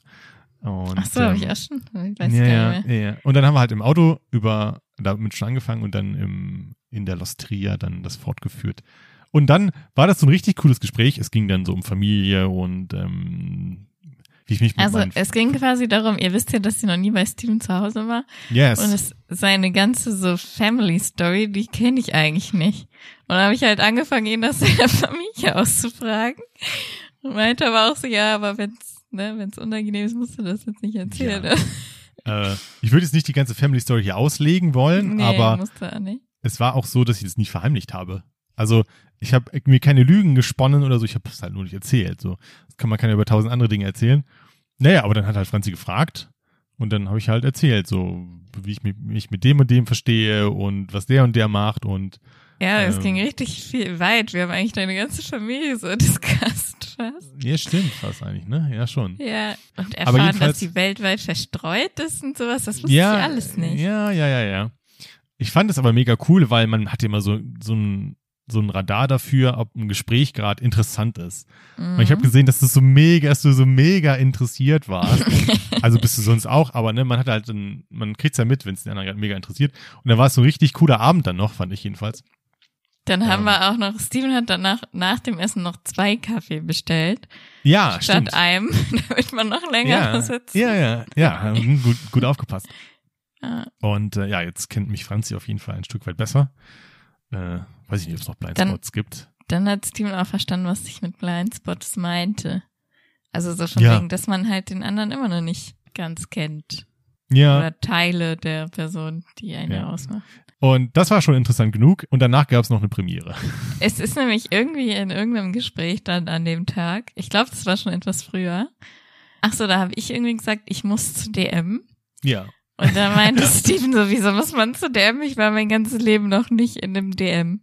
Und, Ach so, habe ich ähm, auch schon. Ich weiß ja, gar nicht mehr. ja, ja. Und dann haben wir halt im Auto über damit schon angefangen und dann im, in der Lostria dann das fortgeführt. Und dann war das so ein richtig cooles Gespräch. Es ging dann so um Familie und ähm, wie ich mich mit Also es ging quasi darum, ihr wisst ja, dass sie noch nie bei Steven zu Hause war. yes. Und es seine ganze so Family Story, die kenne ich eigentlich nicht. Und dann habe ich halt angefangen, ihn aus seiner Familie auszufragen. Und meinte aber auch so, ja, aber wenn's, ne, wenn's unangenehm ist, musst du das jetzt nicht erzählen. Ja. äh, ich würde jetzt nicht die ganze Family Story hier auslegen wollen, nee, aber es war auch so, dass ich das nicht verheimlicht habe. Also ich habe mir keine Lügen gesponnen oder so, ich habe es halt nur nicht erzählt. So, das kann man ja über tausend andere Dinge erzählen. Naja, aber dann hat halt Franzi gefragt und dann habe ich halt erzählt, so wie ich mich, mich mit dem und dem verstehe und was der und der macht und Ja, es Ähm. ging richtig viel weit. Wir haben eigentlich deine ganze Familie so discussed fast. ja, stimmt fast eigentlich, ne? Ja, schon. Ja, und erfahren, dass die weltweit verstreut ist und sowas, das wusste ja, ich alles nicht. Ja, ja, ja, ja. Ich fand es aber mega cool, weil man hat immer so so ein so ein Radar dafür, ob ein Gespräch gerade interessant ist. Und ich habe Mhm. gesehen, dass du so mega, dass du so mega interessiert warst. also bist du sonst auch, aber ne, man hat halt, ein, man kriegt's ja mit, wenn es den anderen gerade mega interessiert. Und da war es so ein richtig cooler Abend dann noch, fand ich jedenfalls. Dann haben Ähm. wir auch noch, Steven hat danach nach dem Essen noch zwei Kaffee bestellt, Ja, statt stimmt. einem, damit man noch länger Ja, sitzt. ja, ja, ja, haben gut, gut aufgepasst. Ja. Und äh, ja, jetzt kennt mich Franzi auf jeden Fall ein Stück weit besser. Äh, weiß ich nicht, ob es noch Dann- Blindspots gibt. Dann hat Steven auch verstanden, was ich mit Blindspots meinte. Also so von Ja. wegen, dass man halt den anderen immer noch nicht ganz kennt. Ja, Oder Teile der Person, die einen Ja. ausmacht. und das war schon interessant genug. Und danach gab es noch eine Premiere. Es ist nämlich irgendwie in irgendeinem Gespräch dann an dem Tag, ich glaube, das war schon etwas früher. Ach so, da habe ich irgendwie gesagt, ich muss zu DM. Ja. Und da meinte Steven so, wieso muss man zu DM? Ich war mein ganzes Leben noch nicht in einem DM.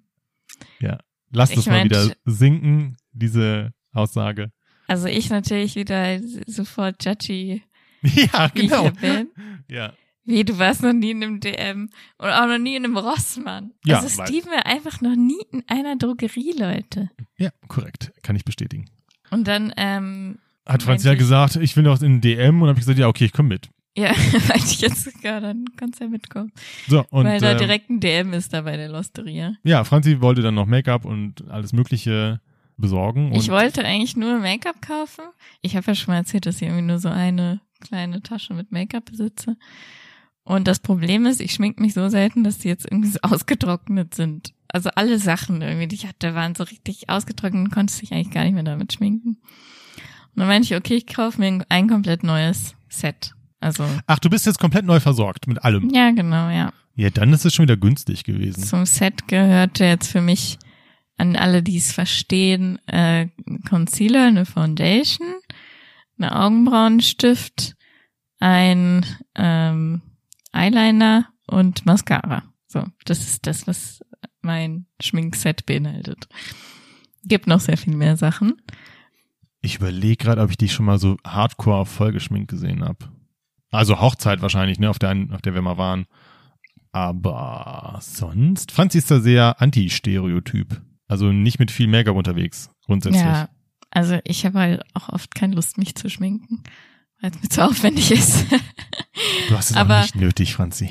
Lass Ich das mal wieder sinken, diese Aussage. Also ich natürlich wieder sofort judgy, Ja, wie genau. ich hier bin. Ja. Wie, du warst noch nie in einem DM und auch noch nie in einem Rossmann. Ja, also Steven war einfach noch nie in einer Drogerie, Leute. Ja, korrekt. Kann ich bestätigen. Und dann, ähm, Hat Meinte ja gesagt, ich will noch in den DM und habe ich gesagt, ja, okay, ich komme mit. Ja, meinte ich jetzt sogar, dann kannst du ja mitkommen. So, und Weil da äh, direkt ein DM ist da bei der Losteria. ja, Franzi wollte dann noch Make-up und alles Mögliche besorgen. Ich wollte eigentlich nur Make-up kaufen. Ich habe ja schon mal erzählt, dass ich irgendwie nur so eine kleine Tasche mit Make-up besitze. Und das Problem ist, ich schmink mich so selten, dass die jetzt irgendwie so ausgetrocknet sind. Also alle Sachen irgendwie, die ich hatte, waren so richtig ausgetrocknet und konnte sich eigentlich gar nicht mehr damit schminken. Und dann meinte ich, okay, ich kaufe mir ein komplett neues Set. Also, Ach, du bist jetzt komplett neu versorgt mit allem. ja, genau, ja. Ja, dann ist es schon wieder günstig gewesen. Zum Set gehörte jetzt für mich an alle, die es verstehen, äh, Concealer, eine Foundation, eine Augenbrauenstift, ein ähm, Eyeliner und Mascara. So, das ist das, was mein Schminkset beinhaltet. Gibt noch sehr viel mehr Sachen. Ich überlege gerade, ob ich dich schon mal so hardcore vollgeschminkt gesehen habe. Also Hochzeit wahrscheinlich, ne, auf der, einen- auf der wir mal waren. Aber sonst, Franzi ist da sehr anti-Stereotyp. Also nicht mit viel Make-up unterwegs, grundsätzlich. Ja, also ich habe halt auch oft keine Lust, mich zu schminken, weil es mir zu aufwendig ist. Du hast es Aber- auch nicht nötig, Franzi.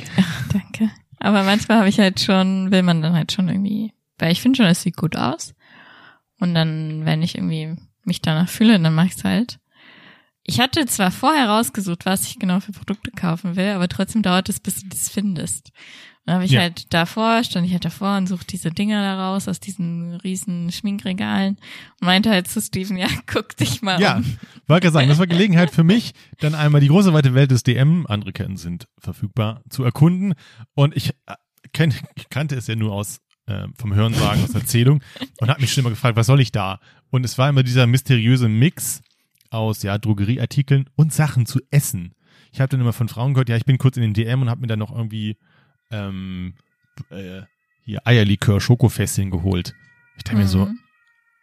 Danke. Aber manchmal habe ich halt schon, will man dann halt schon irgendwie, weil ich finde schon, es sieht gut aus. Und dann, wenn ich irgendwie mich danach fühle, dann mache ich es halt. Ich hatte zwar vorher rausgesucht, was ich genau für Produkte kaufen will, aber trotzdem dauert es, bis du das findest. Und dann habe ich Ja. halt davor, stand ich halt davor und suchte diese Dinger da raus aus diesen riesen Schminkregalen und meinte halt zu Steven, ja, guck dich mal Ja, um. wollte gerade sagen, das war Gelegenheit für mich, dann einmal die große weite Welt des DM, andere Ketten sind verfügbar, zu erkunden. Und ich, äh, kenn, ich kannte es ja nur aus äh, vom Hörensagen, aus Erzählung und habe mich schon immer gefragt, was soll ich da? Und es war immer dieser mysteriöse Mix aus ja Drogerieartikeln und Sachen zu essen. Ich habe dann immer von Frauen gehört, ja, ich bin kurz in den DM und habe mir dann noch irgendwie ähm, äh, hier Eierlikör, Schokofässchen geholt. Ich dachte mir so, Mhm.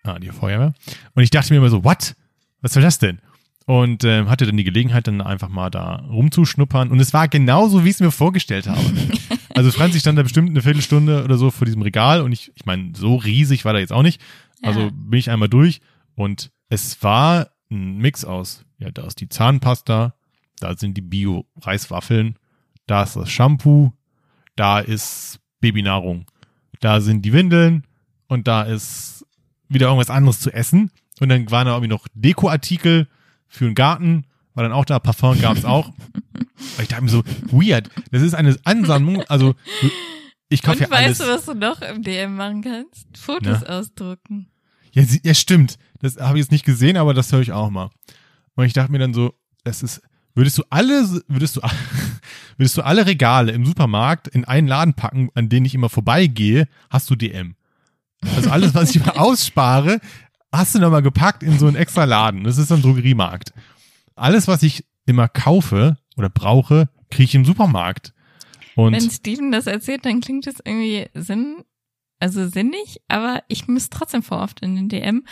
Ah, die Feuerwehr. Und ich dachte mir immer so, what? Was soll das denn? Und ähm, hatte dann die Gelegenheit, dann einfach mal da rumzuschnuppern. Und es war genauso, wie ich es mir vorgestellt habe. also Franzi stand da bestimmt eine Viertelstunde oder so vor diesem Regal. Und ich, ich meine, so riesig war da jetzt auch nicht. Also bin ich einmal durch. Und es war ein Mix aus, ja, da ist die Zahnpasta, da sind die Bio-Reiswaffeln, da ist das Shampoo, da ist Babynahrung, da sind die Windeln und da ist wieder irgendwas anderes zu essen. Und dann waren da irgendwie noch Dekoartikel für den Garten, war dann auch da, Parfum gab's auch. Aber ich dachte mir so, weird, das ist eine Ansammlung, also ich kaufe Und ja alles. weißt du, was du noch im DM machen kannst? Fotos ausdrucken. Ja, sie, ja, stimmt. Das habe ich jetzt nicht gesehen, aber das höre ich auch mal. Und ich dachte mir dann so, das ist, würdest du alle, würdest du, würdest du alle Regale im Supermarkt in einen Laden packen, an denen ich immer vorbeigehe, hast du DM. Also alles, was ich immer ausspare, hast du nochmal gepackt in so einen extra Laden. Das ist ein Drogeriemarkt. Alles, was ich immer kaufe oder brauche, kriege ich im Supermarkt. Und Wenn Steven das erzählt, dann klingt es irgendwie sinn, also sinnig, aber ich muss trotzdem vor oft in den DM.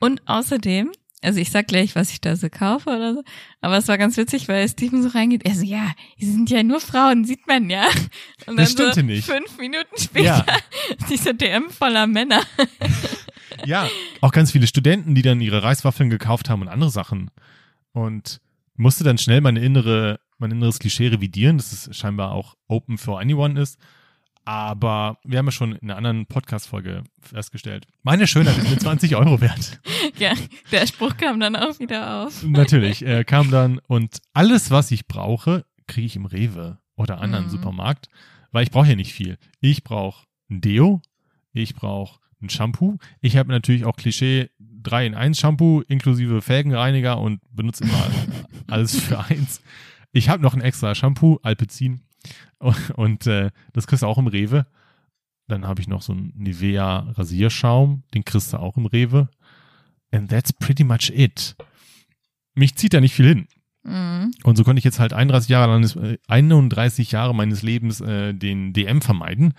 Und außerdem, also ich sag gleich, was ich da so kaufe oder so, aber es war ganz witzig, weil Steven so reingeht, er so, ja, die sind ja nur Frauen, sieht man ja. Und dann Das stimmte so nicht. fünf Minuten später, Ja. dieser DM voller Männer. Ja, auch ganz viele Studenten, die dann ihre Reiswaffeln gekauft haben und andere Sachen. Und musste dann schnell meine innere, mein inneres Klischee revidieren, dass es scheinbar auch open for anyone ist. Aber wir haben ja schon in einer anderen Podcast-Folge festgestellt, meine Schönheit ist mir 20 Euro wert. ja, der Spruch kam dann auch wieder auf. Natürlich, er kam dann und alles, was ich brauche, kriege ich im Rewe oder anderen Mhm. Supermarkt, weil ich brauche hier nicht viel. Ich brauche ein Deo, ich brauche ein Shampoo. Ich habe natürlich auch Klischee 3 in 1 Shampoo inklusive Felgenreiniger und benutze immer alles für eins. Ich habe noch ein extra Shampoo, Alpecin und, äh, das kriegst du auch im Rewe. Dann habe ich noch so einen Nivea Rasierschaum, den kriegst du auch im Rewe. And that's pretty much it. Mich zieht da nicht viel hin. Mhm. Und so konnte ich jetzt halt 31 Jahre, meines, äh, 31 Jahre meines Lebens äh, den DM vermeiden.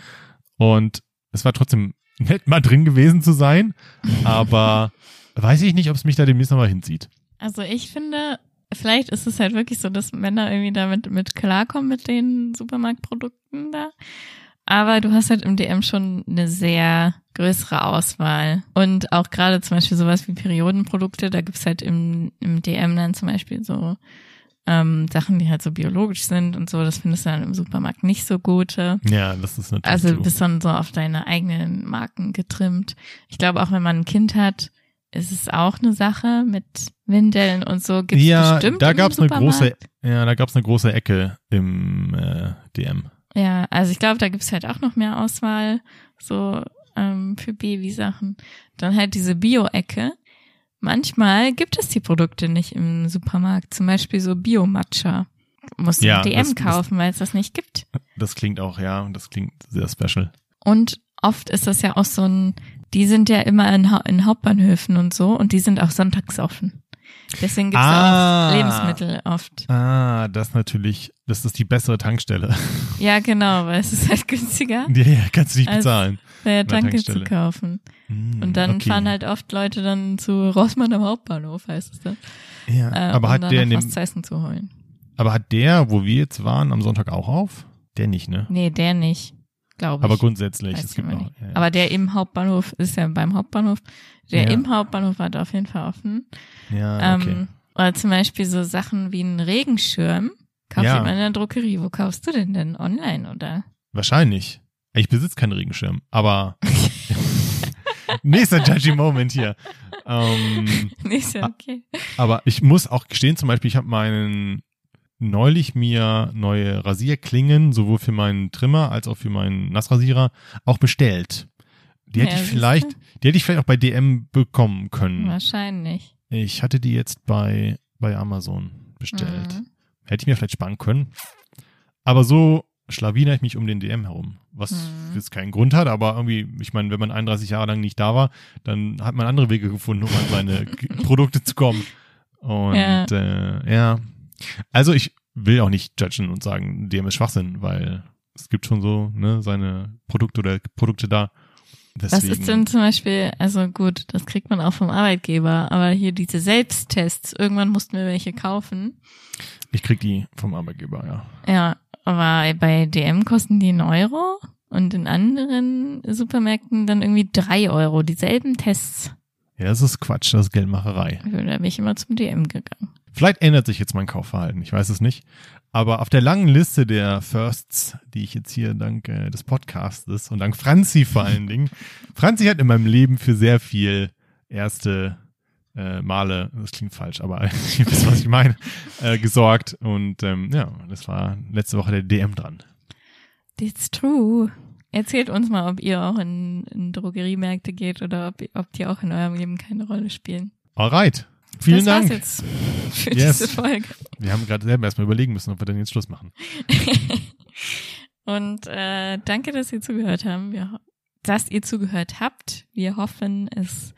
Und es war trotzdem nett, mal drin gewesen zu sein. Aber weiß ich nicht, ob es mich da demnächst nochmal hinzieht. Also ich finde, vielleicht ist es halt wirklich so, dass Männer irgendwie damit mit klarkommen mit den Supermarktprodukten da. Aber du hast halt im DM schon eine sehr größere Auswahl. Und auch gerade zum Beispiel sowas wie Periodenprodukte, da gibt's halt im, im DM dann zum Beispiel so ähm, Sachen, die halt so biologisch sind und so, das findest du dann im Supermarkt nicht so gute. Ja, das ist natürlich Also so. bist dann so auf deine eigenen Marken getrimmt. Ich glaube, auch wenn man ein Kind hat, ist es auch eine Sache mit Windeln und so. Gibt's ja, bestimmt da gab's eine große, ja, da gab's eine große Ecke im äh, DM. Ja, also ich glaube, da gibt's halt auch noch mehr Auswahl, so ähm, für Babysachen. Dann halt diese Bio-Ecke. Manchmal gibt es die Produkte nicht im Supermarkt, zum Beispiel so Bio-Matcha. Musst du Ja, DM das- kaufen, weil es das nicht gibt. Das klingt auch, ja, das klingt sehr special. Und oft ist das ja auch so ein, die sind ja immer in, Ha- in Hauptbahnhöfen und so und die sind auch sonntags offen. Deswegen gibt's Ah. auch Lebensmittel oft. Ah, das natürlich, das ist die bessere Tankstelle. Ja, genau, weil es ist halt günstiger, ja, ja, kannst du nicht bezahlen. bei der Tanke zu Tankstelle. kaufen. Hm, Und dann okay. fahren halt oft Leute dann zu Rossmann am Hauptbahnhof, heißt es dann. Ja, Äh, aber um hat dann der, in was dem, zu essen zu holen. aber hat der, wo wir jetzt waren, am Sonntag auch auf? Der nicht, ne? Nee, der nicht, glaube ich. Aber grundsätzlich, Weiß es gibt noch. Ja, ja. Aber der im Hauptbahnhof ist ja beim Hauptbahnhof. Der Ja. im Hauptbahnhof hat auf jeden Fall offen. ja, okay. Ähm, oder zum Beispiel so Sachen wie einen Regenschirm. Kauft Ja. jemand in der Drogerie. Wo kaufst du den denn? Online oder? Wahrscheinlich. Ich besitze keinen Regenschirm, aber nächster judgy Moment hier. Ähm, ja okay. aber ich muss auch gestehen, zum Beispiel, ich habe meinen neulich mir neue Rasierklingen, sowohl für meinen Trimmer als auch für meinen Nassrasierer, auch bestellt. Die hätte Ja, ich vielleicht, die hätte ich vielleicht auch bei DM bekommen können. Wahrscheinlich. Ich hatte die jetzt bei, bei Amazon bestellt. Mhm. Hätte ich mir vielleicht sparen können. Aber so schlawiner ich mich um den DM herum. Was Mhm. jetzt keinen Grund hat, aber irgendwie, ich meine, wenn man 31 Jahre lang nicht da war, dann hat man andere Wege gefunden, um an seine Produkte zu kommen. Und Ja. Äh, ja. Also ich will auch nicht judgen und sagen, DM ist Schwachsinn, weil es gibt schon so, ne, seine Produkte oder Produkte da. Was Deswegen, ist denn zum Beispiel, also gut, das kriegt man auch vom Arbeitgeber, aber hier diese Selbsttests, irgendwann mussten wir welche kaufen. Ich krieg die vom Arbeitgeber, ja. Ja, aber bei DM kosten die einen Euro und in anderen Supermärkten dann irgendwie drei Euro, dieselben Tests. Ja, das ist Quatsch, das ist Geldmacherei. Da bin ich immer zum DM gegangen. Vielleicht ändert sich jetzt mein Kaufverhalten, ich weiß es nicht. Aber auf der langen Liste der Firsts, die ich jetzt hier dank äh, des Podcastes und dank Franzi vor allen Dingen, Franzi hat in meinem Leben für sehr viel erste äh, Male, das klingt falsch, aber ihr wisst, was ich meine, äh, gesorgt. Und ähm, ja, das war letzte Woche der DM dran. It's true. Erzählt uns mal, ob ihr auch in, in Drogeriemärkte geht oder ob, ob die auch in eurem Leben keine Rolle spielen. Alright, vielen das Dank. war's jetzt für Yes. diese Folge. Wir haben gerade selber erstmal überlegen müssen, ob wir denn jetzt Schluss machen. Und äh, danke, dass ihr zugehört haben. Wir, dass ihr zugehört habt. Wir hoffen, es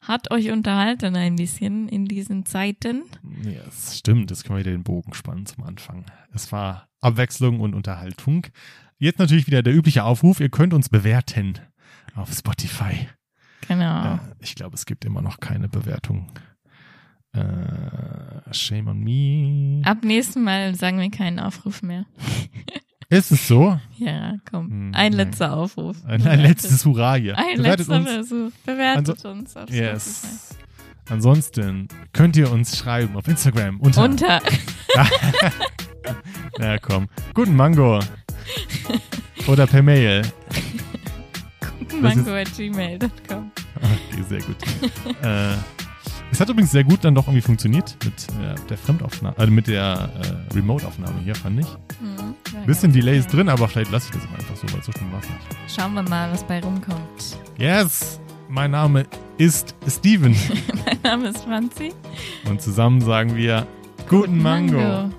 hat euch unterhalten ein bisschen in diesen Zeiten. Ja, es stimmt. Jetzt können wir wieder den Bogen spannen zum Anfang. Es war Abwechslung und Unterhaltung. Jetzt natürlich wieder der übliche Aufruf. Ihr könnt uns bewerten auf Spotify. Genau. Äh, ich glaube, es gibt immer noch keine Bewertung. Äh, shame on me. Ab nächsten Mal sagen wir keinen Aufruf mehr. Ist es so? Ja, komm. Hm, Ein nein. letzter Aufruf. Ein, ein letztes Hurra hier. Ein Bewertet letzter uns. Versuch. Bewertet Also- uns. Yes. Ansonsten könnt ihr uns schreiben auf Instagram unter. Unter. Ja, komm. Guten Mango. Oder per Mail. mango.gmail.com. Okay, sehr gut. äh, es hat übrigens sehr gut dann doch irgendwie funktioniert mit äh, der Fremdaufnahme, also mit der äh, Remote-Aufnahme hier, fand ich. Hm, ja, Bisschen Delay ist drin, aber vielleicht lasse ich das auch einfach so, weil so schlimm war es nicht. Schauen wir mal, was bei rumkommt. Yes! Mein Name ist Steven mein Name ist Franzi. und zusammen sagen wir Guten Mango. Mango.